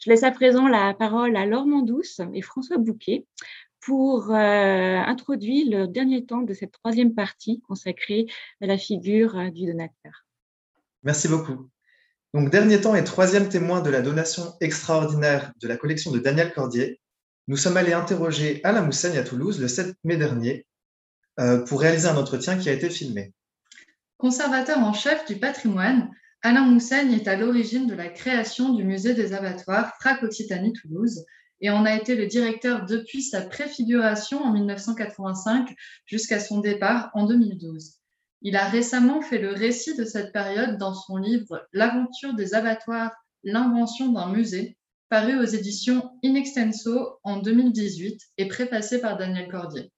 Je laisse à présent la parole à Laure Mandouce et François Bouquet pour introduire le dernier temps de cette troisième partie consacrée à la figure du donateur. Merci beaucoup. Donc, dernier temps et troisième témoin de la donation extraordinaire de la collection de Daniel Cordier, nous sommes allés interroger Alain Moussaigne à Toulouse le 7 mai dernier pour réaliser un entretien qui a été filmé. Conservateur en chef du patrimoine, Alain Moussaigne est à l'origine de la création du musée des abattoirs Frac-Occitanie-Toulouse et en a été le directeur depuis sa préfiguration en 1985 jusqu'à son départ en 2012. Il a récemment fait le récit de cette période dans son livre L'aventure des abattoirs, l'invention d'un musée, paru aux éditions In Extenso en 2018 et préfacé par Daniel Cordier.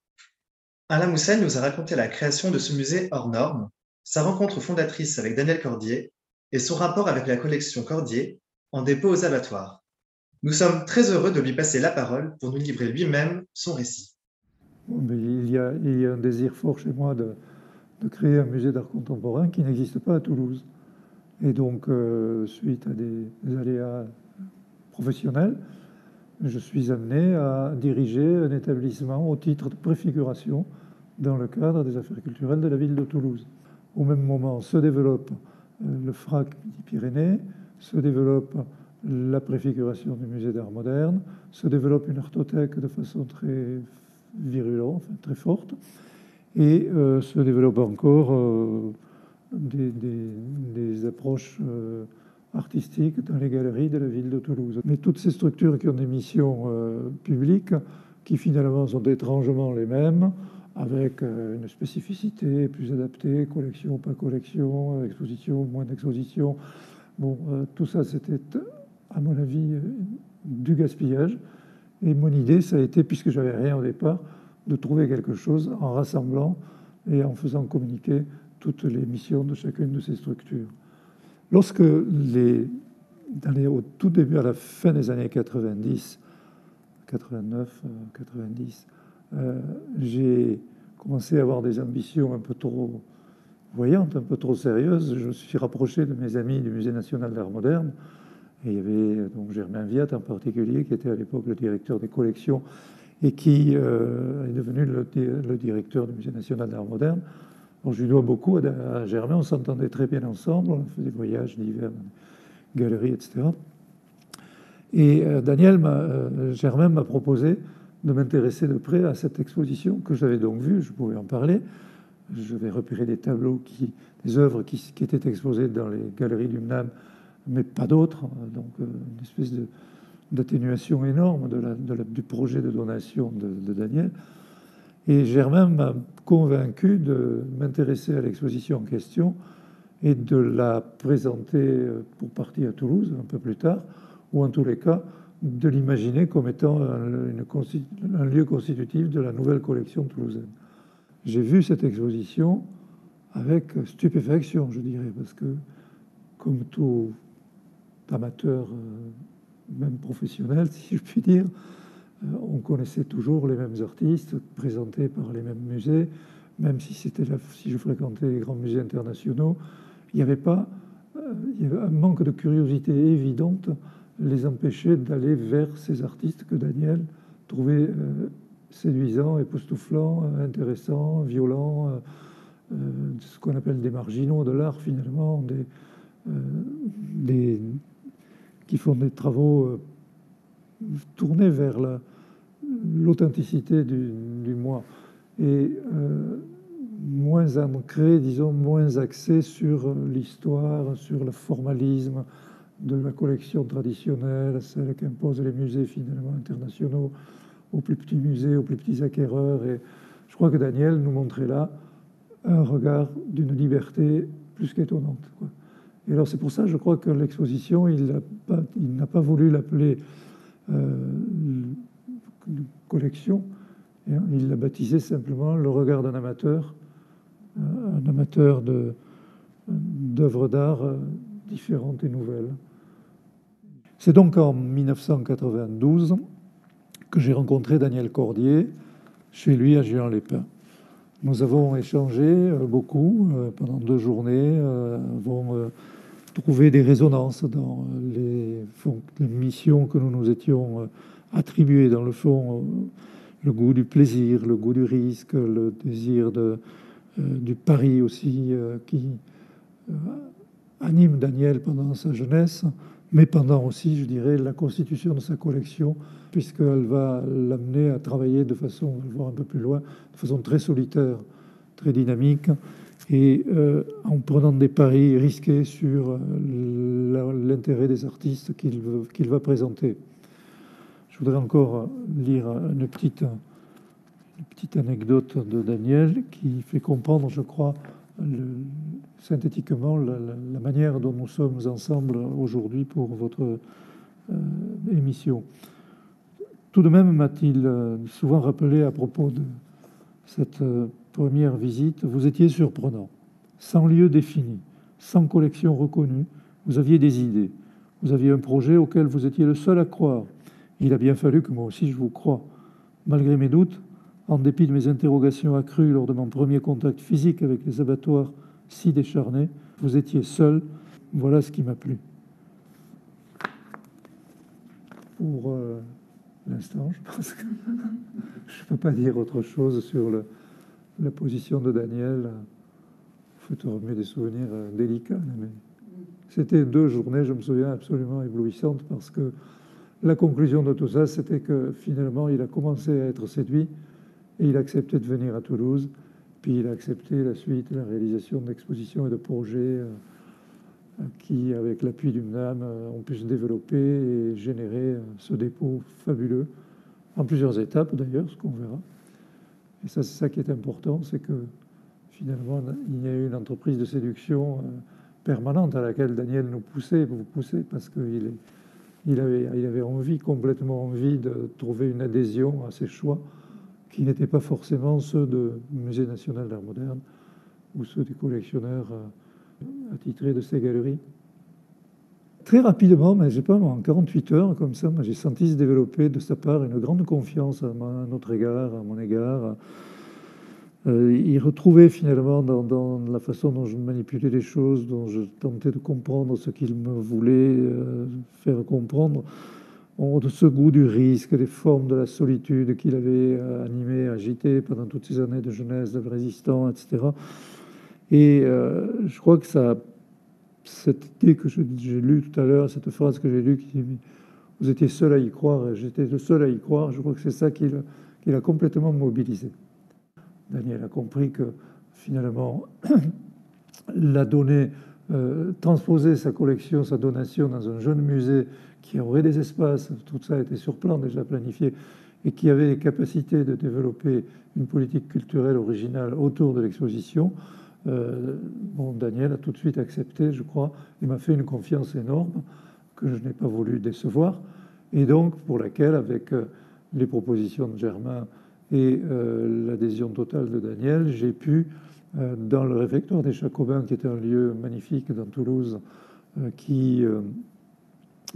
Alain Moussaigne nous a raconté la création de ce musée hors norme sa rencontre fondatrice avec Daniel Cordier et son rapport avec la collection Cordier en dépôt aux abattoirs. Nous sommes très heureux de lui passer la parole pour nous livrer lui-même son récit. il, y a, un désir fort chez moi de, créer un musée d'art contemporain qui n'existe pas à Toulouse. Et donc, euh, suite à des, aléas professionnels, je suis amené à diriger un établissement au titre de préfiguration dans le cadre des affaires culturelles de la ville de Toulouse. Au même moment se développe le FRAC des Pyrénées, se développe la préfiguration du musée d'art moderne, se développe une artothèque de façon très virulente, très forte, et euh, se développe encore euh, des, approches artistiques dans les galeries de la ville de Toulouse. Mais toutes ces structures qui ont des missions publiques, qui finalement sont étrangement les mêmes, avec euh, une spécificité plus adaptée, collection, pas collection, exposition, moins d'exposition. Bon, euh, tout ça, c'était, à mon avis, du gaspillage. Et mon idée, ça a été, puisque j'avais rien au départ, de trouver quelque chose en rassemblant et en faisant communiquer toutes les missions de chacune de ces structures. Lorsque les, dans au tout début, à la fin des années 90, 89, 90, euh, j'ai commencé à avoir des ambitions un peu trop voyantes, un peu trop sérieuses. Je me suis rapproché de mes amis du Musée national d'art moderne. Et il y avait donc Germain Viat en particulier, qui était à l'époque le directeur des collections et qui euh, est devenu le, directeur du Musée national d'art moderne. je lui dois beaucoup à, Germain, on s'entendait très bien ensemble, on faisait des voyages divers, galeries, etc. Et euh, Daniel, Germain m'a proposé de m'intéresser de près à cette exposition que j'avais donc vue, je pouvais en parler. Je vais repérer des tableaux, des œuvres qui, étaient exposées dans les galeries du MNAM, mais pas d'autres. Donc euh, une espèce d'atténuation énorme de du projet de donation de, Daniel. Et Germain m'a convaincu de m'intéresser à l'exposition en question et de la présenter euh, pour partie à Toulouse un peu plus tard, ou en tous les cas de l'imaginer comme étant un, lieu constitutif de la nouvelle collection toulousaine. J'ai vu cette exposition avec stupéfaction, je dirais, parce que comme tout amateur, euh, même professionnel, si je puis dire, euh, on connaissait toujours les mêmes artistes présentés par les mêmes musées, même si c'était si je fréquentais les grands musées internationaux, il n'y avait pas euh, il y avait un manque de curiosité évidente les empêcher d'aller vers ces artistes que Daniel trouvait euh, séduisants, époustouflants, euh, intéressants, violents, euh, ce qu'on appelle des marginaux de l'art finalement, qui font des travaux tournés vers l'authenticité du, moi. Et moins ancrés, disons, moins axés sur l'histoire, sur le formalisme, de la collection traditionnelle, celle qu'imposent les musées finalement internationaux, aux plus petits musées, aux plus petits acquéreurs. Et je crois que Daniel nous montrait là un regard d'une liberté plus qu'étonnante. Et alors c'est pour ça, je crois que l'exposition, il n'a pas, voulu l'appeler euh, collection, il l'a baptisé simplement le regard d'un amateur, euh, un amateur d'œuvres d'art euh, différentes et nouvelles. C'est donc en 1992 que j'ai rencontré Daniel Cordier chez lui à Géant-les-Pins. Nous avons échangé euh, beaucoup euh, pendant deux journées, euh, avons trouver des résonances dans les, missions que nous nous étions attribuées. Dans le fond, le goût du plaisir, le goût du risque, le désir du pari aussi, qui anime Daniel pendant sa jeunesse, mais pendant aussi, je dirais, la constitution de sa collection, puisqu'elle va l'amener à travailler de façon, on va voir un peu plus loin, de façon très solitaire, très dynamique, et euh, en prenant des paris risqués sur euh, l'intérêt des artistes qu'il va présenter. Je voudrais encore lire une petite, une petite anecdote de Daniel qui fait comprendre, je crois, le, synthétiquement la, manière dont nous sommes ensemble aujourd'hui pour votre euh, émission. Tout de même m'a-t-il souvent rappelé à propos de cette euh, première visite, vous étiez surprenant, sans lieu défini, sans collection reconnue, vous aviez des idées, vous aviez un projet auquel vous étiez le seul à croire. Il a bien fallu que moi aussi je vous croie. Malgré mes doutes, en dépit de mes interrogations accrues lors de mon premier contact physique avec les abattoirs si décharnés, vous étiez seul. Voilà ce qui m'a plu. Pour euh, l'instant, je pense que je ne peux pas dire autre chose sur la position de Daniel. Il faut remuer des souvenirs euh, délicats. Mais c'était deux journées, je me souviens, absolument éblouissantes parce que la conclusion de tout ça, c'était que finalement, il a commencé à être séduit et il a accepté de venir à Toulouse. Puis il a accepté la suite, la réalisation d'expositions et de projets euh, qui, avec l'appui du MNAM, euh, ont pu se développer et générer euh, ce dépôt fabuleux, en plusieurs étapes d'ailleurs, ce qu'on verra. Et ça, c'est ça qui est important, c'est que finalement, il y a eu une entreprise de séduction permanente à laquelle Daniel nous poussait, vous poussait, parce qu'il il avait, avait envie, complètement envie de trouver une adhésion à ses choix qui n'étaient pas forcément ceux du Musée national d'art moderne ou ceux des collectionneurs euh, attitrés de ces galeries. Très rapidement, mais j'ai pas en 48 heures comme ça, j'ai senti se développer de sa part une grande confiance à, notre égard, à mon égard. Euh, il retrouvait finalement dans, la façon dont je manipulais les choses, dont je tentais de comprendre ce qu'il me voulait euh, faire comprendre, de ce goût du risque, des formes de la solitude qu'il avait euh, animé, agité pendant toutes ces années de jeunesse, de résistant, etc. Et euh, je crois que ça, cette idée que j'ai lue tout à l'heure, cette phrase que j'ai lue, qui dit Vous étiez seul à y croire, j'étais le seul à y croire, je crois que c'est ça qui l'a complètement mobilisé. Daniel a compris que finalement, la donnée, euh, transposer sa collection, sa donation dans un jeune musée qui aurait des espaces, tout ça était sur plan déjà planifié, et qui avait les capacités de développer une politique culturelle originale autour de l'exposition, euh, bon, Daniel a tout de suite accepté, je crois, il m'a fait une confiance énorme que je n'ai pas voulu décevoir, et donc pour laquelle, avec euh, les propositions de Germain et l'adhésion totale de Daniel, j'ai pu, dans le réfectoire des Jacobins, qui est un lieu magnifique dans Toulouse, qui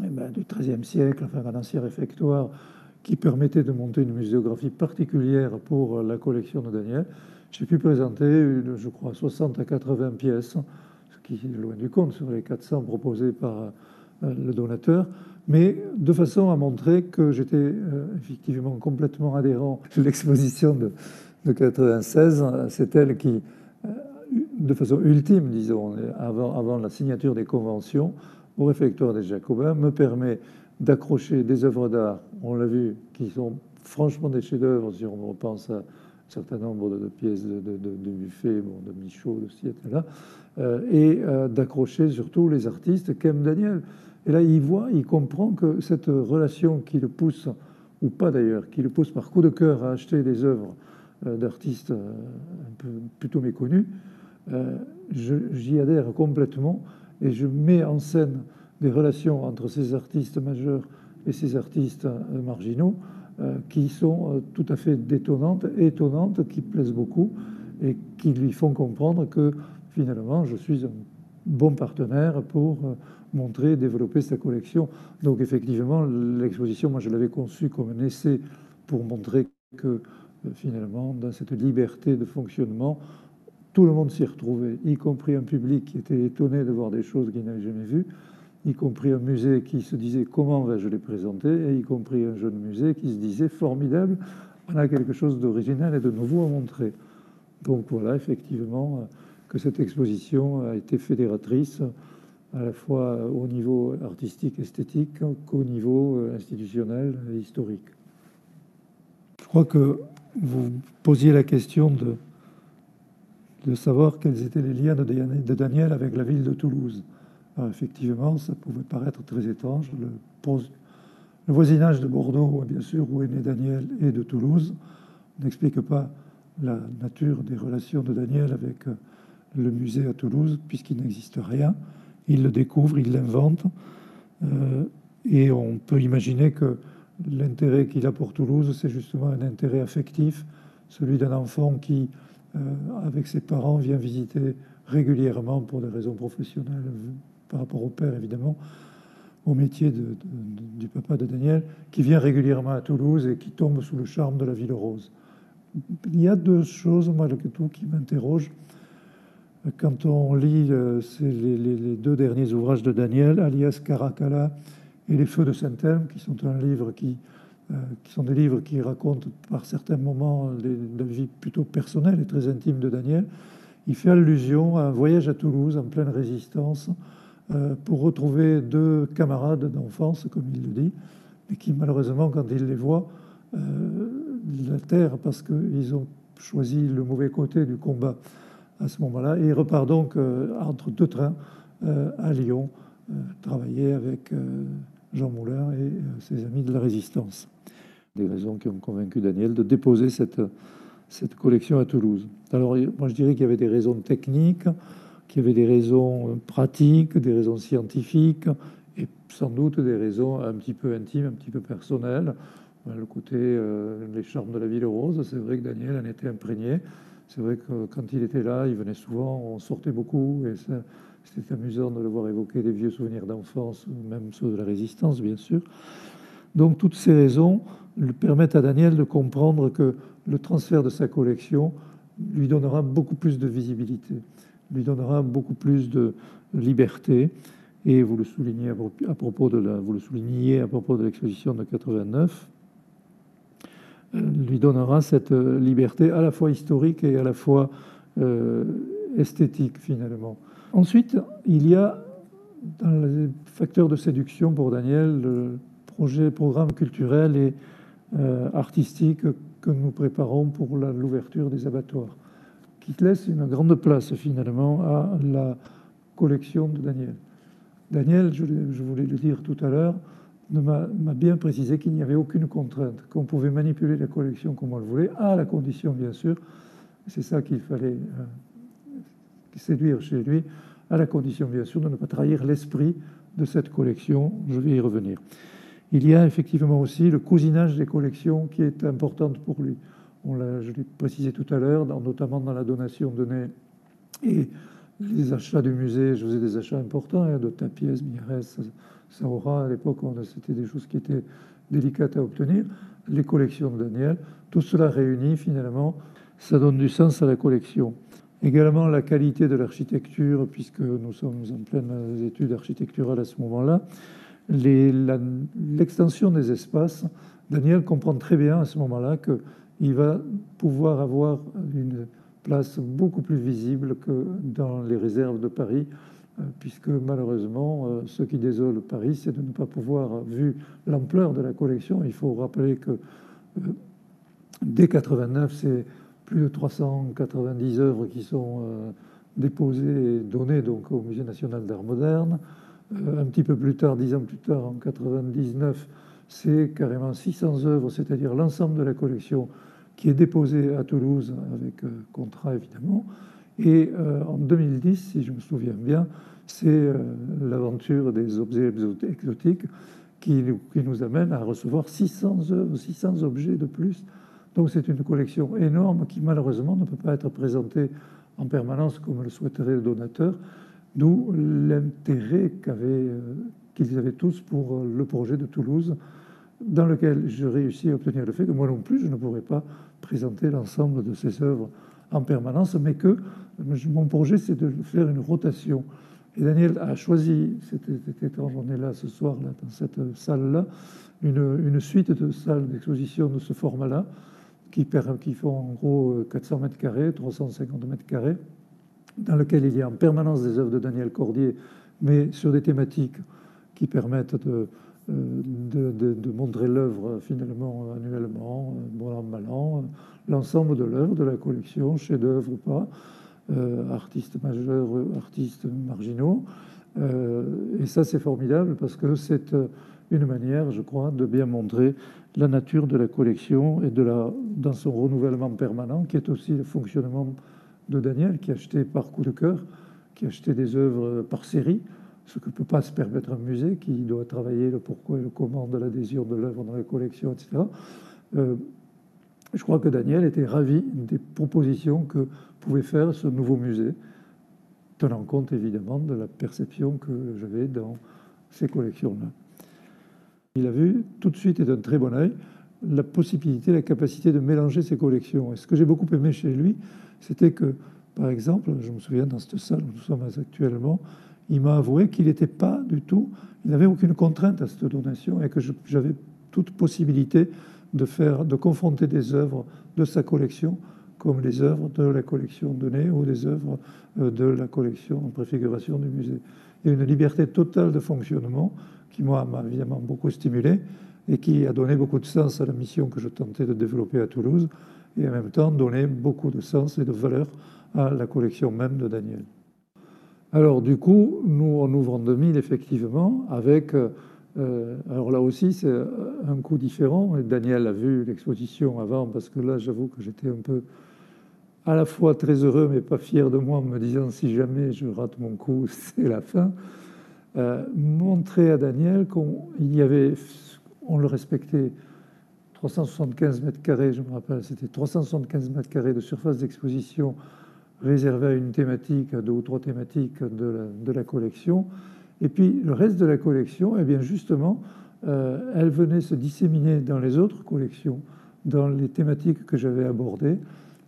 eh ben, du XIIIe siècle, enfin un ancien réfectoire qui permettait de monter une muséographie particulière pour la collection de Daniel. J'ai pu présenter, je crois, 60 à 80 pièces, ce qui est loin du compte sur les 400 proposées par euh, le donateur, mais de façon à montrer que j'étais euh, effectivement complètement adhérent. L'exposition de, de 96, c'est elle qui, euh, de façon ultime, disons, avant, la signature des conventions, au réfectoire des Jacobins me permet d'accrocher des œuvres d'art, on l'a vu, qui sont franchement des chefs-d'œuvre, si on repense à un certain nombre de, pièces de, de, de, Buffet, bon, de Michaud, de ci et là, euh, et euh, d'accrocher surtout les artistes qu'aime Daniel. Et là, il voit, il comprend que cette relation qui le pousse, ou pas d'ailleurs, qui le pousse par coup de cœur à acheter des œuvres euh, d'artistes plutôt méconnus, j'y adhère complètement et je mets en scène des relations entre ces artistes majeurs et ces artistes euh, marginaux euh, qui sont euh, tout à fait détonnantes, étonnantes, qui plaisent beaucoup et qui lui font comprendre que finalement je suis un bon partenaire pour montrer, développer sa collection. Donc effectivement, l'exposition, moi je l'avais conçue comme un essai pour montrer que finalement, dans cette liberté de fonctionnement, tout le monde s'y retrouvait, y compris un public qui était étonné de voir des choses qu'il n'avait jamais vues, y compris un musée qui se disait comment vais-je les présenter, et y compris un jeune musée qui se disait formidable, on a quelque chose d'original et de nouveau à montrer. Donc voilà, effectivement, que cette exposition a été fédératrice à la fois au niveau artistique, esthétique, qu'au niveau institutionnel et historique. Je crois que vous posiez la question de, de savoir quels étaient les liens de Daniel avec la ville de Toulouse. effectivement, ça pouvait paraître très étrange. Le, voisinage de Bordeaux, bien sûr, où est né Daniel, et de Toulouse, n'explique pas la nature des relations de Daniel avec euh, le musée à Toulouse, puisqu'il n'existe rien. Il le découvre, il l'invente, euh, et on peut imaginer que l'intérêt qu'il a pour Toulouse, c'est justement un intérêt affectif, celui d'un enfant qui, avec ses parents, vient visiter régulièrement pour des raisons professionnelles, par rapport au père évidemment, au métier du papa de Daniel, qui vient régulièrement à Toulouse et qui tombe sous le charme de la ville rose. Il y a deux choses, malgré tout, qui m'interrogent. Quand on lit euh, les, les, deux derniers ouvrages de Daniel, alias Caracalla et Les Feux de Saint-Elme, qui sont un livre qui, euh, qui sont des livres qui racontent par certains moments la vie plutôt personnelle et très intime de Daniel, il fait allusion à un voyage à Toulouse en pleine résistance euh, pour retrouver deux camarades d'enfance, comme il le dit, mais qui malheureusement, quand il les voit, euh, la parce qu'ils ont choisi le mauvais côté du combat à ce moment-là. Et il repart donc entre deux trains à Lyon, travailler avec Jean Moulin et ses amis de la résistance des raisons qui ont convaincu Daniel de déposer cette, cette collection à Toulouse. Alors, moi, je dirais qu'il y avait des raisons techniques, qu'il y avait des raisons pratiques, des raisons scientifiques, et sans doute des raisons un petit peu intimes, un petit peu personnelles. Le côté, euh, les charmes de la ville rose, c'est vrai que Daniel en était imprégné. C'est vrai que quand il était là, il venait souvent, on sortait beaucoup, et c'était amusant de le voir évoquer des vieux souvenirs d'enfance, même ceux de la résistance, bien sûr. Donc, toutes ces raisons permettent à Daniel de comprendre que le transfert de sa collection lui donnera beaucoup plus de visibilité, lui donnera beaucoup plus de liberté. Et vous le soulignez à propos de vous le à propos de l'exposition de 89, euh, lui donnera cette liberté à la fois historique et à la fois euh, esthétique finalement. Ensuite, il y a dans les facteurs de séduction pour Daniel le projet, programme culturel et euh, artistique que nous préparons pour l'ouverture des abattoirs, qui laisse une grande place finalement à la collection de Daniel. Daniel, je, voulais le dire tout à l'heure, m'a bien précisé qu'il n'y avait aucune contrainte, qu'on pouvait manipuler la collection comme on le voulait, à la condition bien sûr, c'est ça qu'il fallait euh, séduire chez lui, à la condition bien sûr de ne pas trahir l'esprit de cette collection. Je vais y revenir. Il y a effectivement aussi le cousinage des collections qui est importante pour lui. On je l'ai précisé tout à l'heure, notamment dans la donation donnée et les achats du musée. Je faisais des achats importants hein, de Tapiès, Mieres, Saora. À l'époque, c'était des choses qui étaient délicates à obtenir. Les collections de Daniel, tout cela réuni finalement, ça donne du sens à la collection. Également la qualité de l'architecture, puisque nous sommes en pleine étude architecturale à ce moment-là. L'extension des espaces, Daniel comprend très bien à ce moment-là qu'il va pouvoir avoir une place beaucoup plus visible que dans les réserves de Paris, euh, puisque malheureusement, euh, ce qui désole Paris, c'est de ne pas pouvoir, vu l'ampleur de la collection, il faut rappeler que euh, dès 89, c'est plus de 390 œuvres qui sont déposées et données donc au Musée national d'art moderne. Euh, un petit peu plus tard, dix ans plus tard, en 99, c'est carrément 600 œuvres, c'est-à-dire l'ensemble de la collection qui est déposée à Toulouse avec euh, contrat évidemment. Et euh, en 2010, si je me souviens bien, c'est l'aventure des objets exotiques qui, qui, nous amène à recevoir 600 œuvres, 600 objets de plus. Donc c'est une collection énorme qui malheureusement ne peut pas être présentée en permanence comme le souhaiterait le donateur, D'où l'intérêt euh, qu'ils avaient tous pour euh, le projet de Toulouse, dans lequel je réussis à obtenir le fait que moi non plus, je ne pourrais pas présenter l'ensemble de ces œuvres en permanence, mais que mon projet, c'est de faire une rotation. Et Daniel a choisi, c'était étrange, on est là ce soir, là, dans cette salle-là, une, une, suite de salles d'exposition de ce format-là, qui, font en gros 400 mètres carrés, 350 mètres carrés, dans lequel il y a en permanence des œuvres de Daniel Cordier, mais sur des thématiques qui permettent de, de, montrer l'œuvre finalement annuellement, bon an, mal an, l'ensemble de l'œuvre, de la collection, chef-d'œuvre ou pas, euh, artistes majeurs, artistes marginaux. Euh, et ça, c'est formidable parce que c'est une manière, je crois, de bien montrer la nature de la collection et de la, dans son renouvellement permanent, qui est aussi le fonctionnement de Daniel, qui achetait par coup de cœur, qui achetait des œuvres par série, ce que ne peut pas se permettre un musée qui doit travailler le pourquoi et le comment de l'adhésion de l'œuvre dans la collection, etc. Euh, je crois que Daniel était ravi des propositions que pouvait faire ce nouveau musée, tenant compte évidemment de la perception que j'avais dans ces collections-là. Il a vu tout de suite et d'un très bon œil la possibilité, la capacité de mélanger ces collections. Et ce que j'ai beaucoup aimé chez lui, c'était que, par exemple, je me souviens dans cette salle où nous sommes actuellement, il m'a avoué qu'il n'était pas du tout, il n'avait aucune contrainte à cette donation et que j'avais toute possibilité de faire, de confronter des œuvres de sa collection comme les œuvres de la collection donnée ou des œuvres euh, de la collection en préfiguration du musée. Il y a une liberté totale de fonctionnement qui, moi, m'a évidemment beaucoup stimulé et qui a donné beaucoup de sens à la mission que je tentais de développer à Toulouse et en même temps donné beaucoup de sens et de valeur à la collection même de Daniel. Alors du coup, nous, on ouvre en 2000 effectivement avec... Euh, alors là aussi, c'est un coup différent. Daniel a vu l'exposition avant parce que là, j'avoue que j'étais un peu à la fois très heureux mais pas fier de moi en me disant si jamais je rate mon coup, c'est la fin. Euh, montrer à Daniel qu'on y avait, on le respectait, 375 mètres carrés, je me rappelle, c'était 375 mètres carrés de surface d'exposition réservée à une thématique, à deux ou trois thématiques de la, collection. Et puis le reste de la collection, eh bien justement, euh, elle venait se disséminer dans les autres collections, dans les thématiques que j'avais abordées.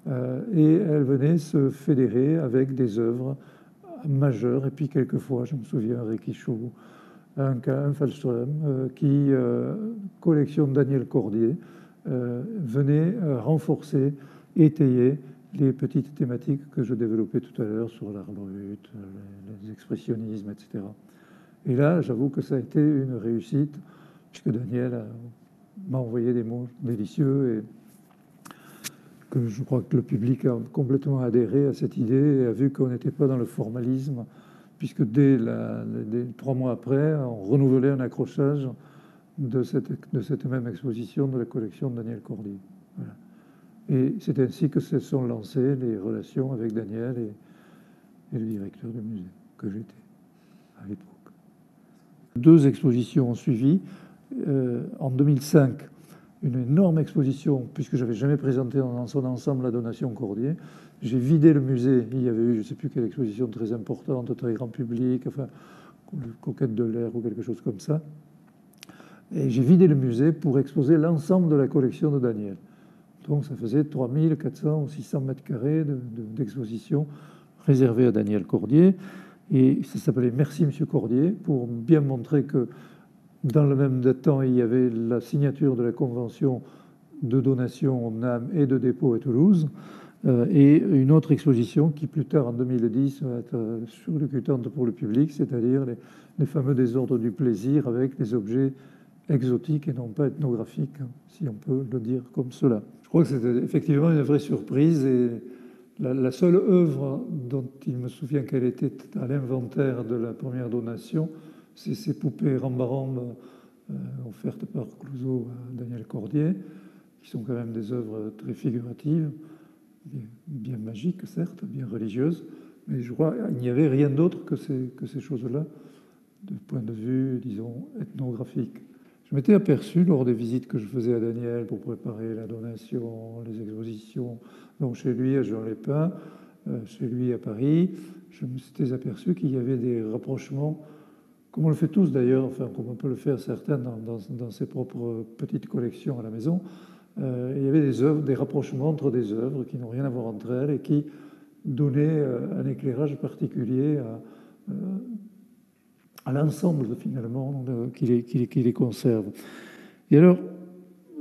Euh, et elle venait se fédérer avec des œuvres majeures. Et puis quelquefois, je me souviens, Rikicho, un, un Fallström, euh, qui, euh, collection Daniel Cordier, venait renforcer, étayer les petites thématiques que je développais tout à l'heure sur l'art brut, les expressionnismes, etc. Et là, j'avoue que ça a été une réussite, puisque Daniel m'a envoyé des mots délicieux que je crois que le public a complètement adhéré à cette idée et a vu qu'on n'était pas dans le formalisme, puisque dès, trois mois après, on renouvelait un accrochage de cette, même exposition de la collection de Daniel Cordier. Et c'est ainsi que se sont lancées les relations avec Daniel et, et le directeur du musée que j'étais à l'époque. Deux expositions ont suivi. Euh, en 2005, une énorme exposition, puisque je n'avais jamais présenté dans son ensemble la donation Cordier. J'ai vidé le musée. Il y avait eu, je ne sais plus quelle exposition très importante, très grand public, enfin, Coquette de l'air ou quelque chose comme ça. Et j'ai vidé le musée pour exposer l'ensemble de la collection de Daniel. Donc ça faisait 3400 ou 600 mètres carrés d'exposition réservée à Daniel Cordier. Et ça s'appelait Merci Monsieur Cordier, pour bien montrer que dans le même temps, il y avait la signature de la convention de donation en âme et de dépôt à Toulouse, euh, et une autre exposition qui plus tard en 2010 va être euh, surlucutante pour le public, c'est-à-dire les, fameux désordres du plaisir avec des objets exotiques et non pas ethnographiques, hein, si on peut le dire comme cela. Je crois que c'était effectivement une vraie surprise et la, seule œuvre dont il me souvient qu'elle était à l'inventaire de la première donation, ces poupées rambarambes euh, offertes par Clouseau à Daniel Cordier, qui sont quand même des œuvres très figuratives, bien, magiques certes, bien religieuses, mais je crois qu'il n'y avait rien d'autre que ces, choses-là, de point de vue, disons, ethnographique. Je m'étais aperçu lors des visites que je faisais à Daniel pour préparer la donation, les expositions, donc chez lui à Jean-Lépin, euh, chez lui à Paris, je me suis aperçu qu'il y avait des rapprochements comme on le fait tous d'ailleurs, enfin comme on peut le faire certains dans, ses propres petites collections à la maison, euh, il y avait des œuvres, des rapprochements entre des œuvres qui n'ont rien à voir entre elles et qui donnaient un éclairage particulier à, l'ensemble finalement qui les, les, conserve. Et alors,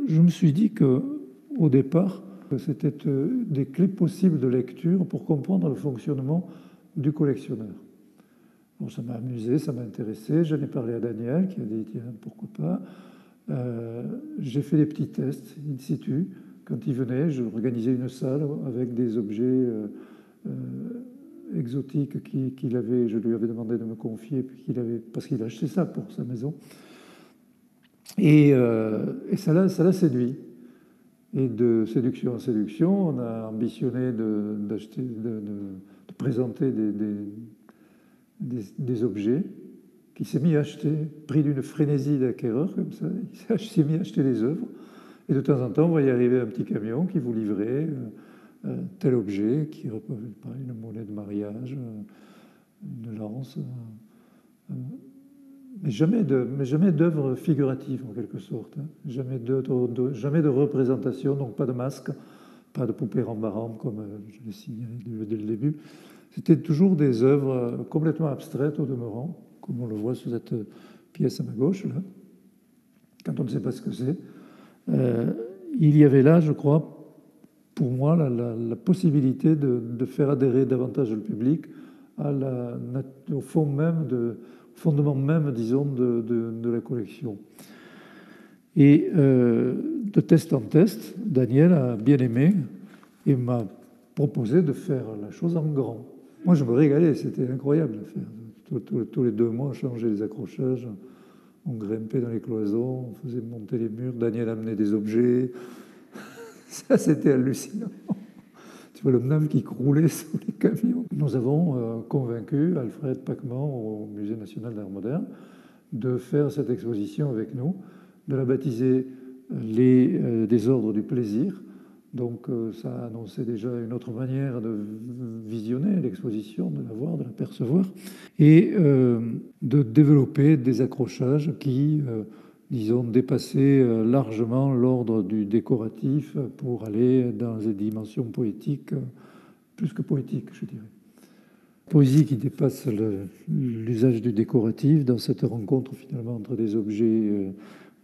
je me suis dit que au départ, c'était des clés possibles de lecture pour comprendre le fonctionnement du collectionneur. Bon, ça m'a amusé, ça m'a intéressé. J'en ai parlé à Daniel qui a dit tiens, pourquoi pas. Euh, j'ai fait des petits tests in situ. Quand il venait, je organisais une salle avec des objets euh, euh, exotiques qu'il avait. Je lui avais demandé de me confier qu'il avait, parce qu'il a acheté ça pour sa maison. Et, ça l'a séduit. Et de séduction en séduction, on a ambitionné de, présenter des, des, objets qui s'est mis à acheter, pris d'une frénésie d'acquéreur comme ça, il s'est mis à acheter des œuvres. Et de temps en temps, on voyait arriver un petit camion qui vous livrait euh, euh, tel objet, qui une monnaie de mariage, euh, une lance, mais jamais de, mais jamais d'œuvre figurative en quelque sorte, hein. jamais, de, jamais de représentation, donc pas de masque, pas de poupée rambaramba comme je l'ai signalé dès le début. C'était toujours des œuvres complètement abstraites au demeurant, comme on le voit sur cette pièce à ma gauche, quand on ne sait pas ce que c'est. Euh, il y avait là, je crois, pour moi, la, possibilité de, faire adhérer davantage le public au fond même, de, fondement même, disons, de, la collection. Et euh, de test en test, Daniel a bien aimé et m'a proposé de faire la chose en grand. Moi, je me régalais, c'était incroyable de faire tous les deux mois, on changeait les accrochages, on grimpait dans les cloisons, on faisait monter les murs, Daniel amenait des objets. Ça, c'était hallucinant. Tu vois le NAM qui croulait sur les camions. Nous avons euh, convaincu Alfred Pacman au Musée national d'art moderne de faire cette exposition avec nous, de la baptiser les euh, désordres du plaisir, donc euh, ça annonçait déjà une autre manière de visionner l'exposition, de la voir, de la percevoir, et euh, de développer des accrochages qui, disons, dépassaient largement l'ordre du décoratif pour aller dans des dimensions poétiques, plus que poétiques, je dirais. Poésie qui dépasse l'usage du décoratif dans cette rencontre finalement entre des objets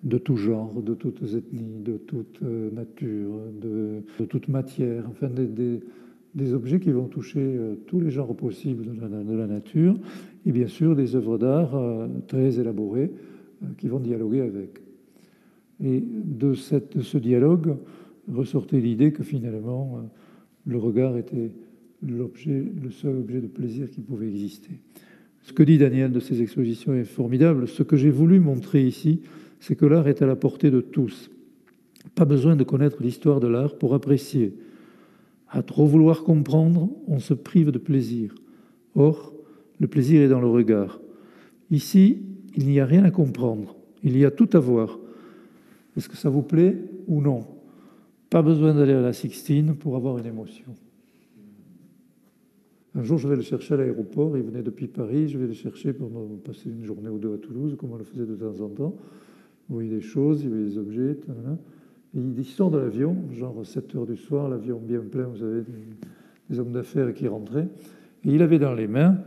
de tout genre, de toutes ethnies, de toute euh, nature, de, toute matière, enfin des, objets qui vont toucher euh, tous les genres possibles de la, nature, et bien sûr des œuvres d'art euh, très élaborées qui vont dialoguer avec. Et de, cette, ce dialogue ressortait l'idée que finalement le regard était le seul objet de plaisir qui pouvait exister. Ce que dit Daniel de ces expositions est formidable. Ce que j'ai voulu montrer ici, c'est que l'art est à la portée de tous. Pas besoin de connaître l'histoire de l'art pour apprécier. À trop vouloir comprendre, on se prive de plaisir. Or, le plaisir est dans le regard. Ici, il n'y a rien à comprendre, il y a tout à voir. Est-ce que ça vous plaît ou non? Pas besoin d'aller à la Sixtine pour avoir une émotion. Un jour, je vais le chercher à l'aéroport, il venait depuis Paris, je vais le chercher pour passer une journée ou deux à Toulouse, comme on le faisait de temps en temps. Vous voyez des choses, il y avait des objets. Et il sort de l'avion, genre 7 heures du soir, l'avion bien plein, vous savez, des, hommes d'affaires qui rentraient. Et il avait dans les mains,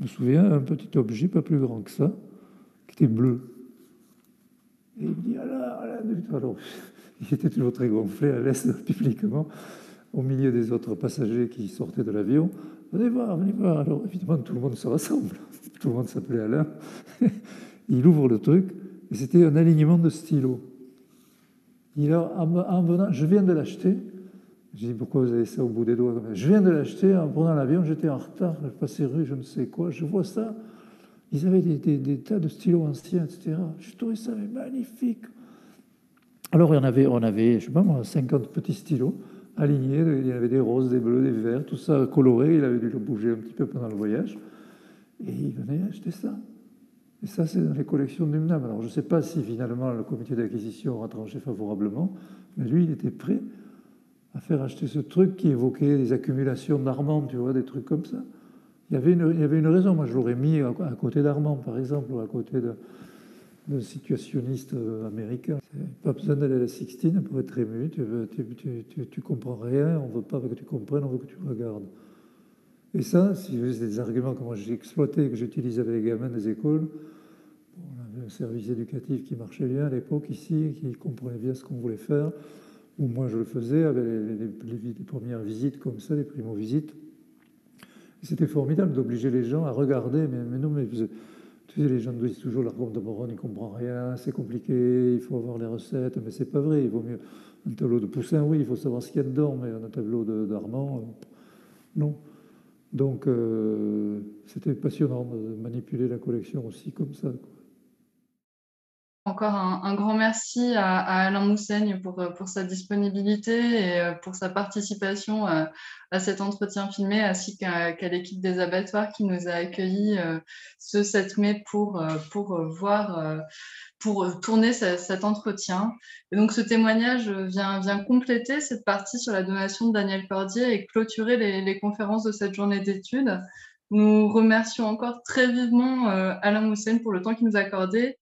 je me souviens, un petit objet pas plus grand que ça, qui était bleu. Et il me dit, alors, alors, il était toujours très gonflé à l'aise publiquement, au milieu des autres passagers qui sortaient de l'avion. Venez voir, venez voir. Alors, évidemment, tout le monde se rassemble. Tout le monde s'appelait Alain. il ouvre le truc c'était un alignement de stylos. Il en venant, je viens de l'acheter. J'ai dit pourquoi vous avez ça au bout des doigts? Je viens de l'acheter en prenant l'avion, j'étais en retard, je passais rue, je ne sais quoi, je vois ça. Ils avaient des, tas de stylos anciens, etc. Je trouvais ça magnifique. Alors on avait, avait, je sais pas moi, 50 petits stylos alignés. Il y avait des roses, des bleus, des verts, tout ça coloré. Il avait dû le bouger un petit peu pendant le voyage. Et il venait acheter ça. Et ça, c'est dans les collections de NUMNAM. Alors, je ne sais pas si finalement le comité d'acquisition a tranché favorablement, mais lui, il était prêt à faire acheter ce truc qui évoquait des accumulations d'Armand, tu vois, des trucs comme ça. Il y avait une, raison. Moi, je l'aurais mis à, côté d'Armand, par exemple, ou à côté d'un situationniste américain. Pas besoin d'aller à la Sixtine pour être ému. Tu, tu, tu, comprends rien, on ne veut pas que tu comprennes, on veut que tu regardes. Et ça, si c'est des arguments que j'ai exploités, que j'utilise avec les gamins des écoles, on avait un service éducatif qui marchait bien à l'époque ici, qui comprenait bien ce qu'on voulait faire, ou moi je le faisais avec les, premières visites comme ça, les primo-visites. C'était formidable d'obliger les gens à regarder, mais, non, mais tu sais, les gens disent toujours la de Moron, il ne comprend rien, c'est compliqué, il faut avoir les recettes, mais c'est pas vrai. Il vaut mieux un tableau de Poussin, oui, il faut savoir ce qu'il y a dedans, mais un tableau d'Armand, euh, non. Donc, euh, c'était passionnant de manipuler la collection aussi comme ça. Encore un, grand merci à, Alain Moussaigne pour, pour, sa disponibilité et euh, pour sa participation à, cet entretien filmé, ainsi qu'à l'équipe des abattoirs qui nous a accueillis euh, ce 7 mai pour, euh, pour voir, pour tourner cet entretien. Et donc ce témoignage vient, vient compléter cette partie sur la donation de Daniel Cordier et clôturer les, les conférences de cette journée d'études. Nous remercions encore très vivement Alain Moussaigne pour le temps qu'il nous a accordé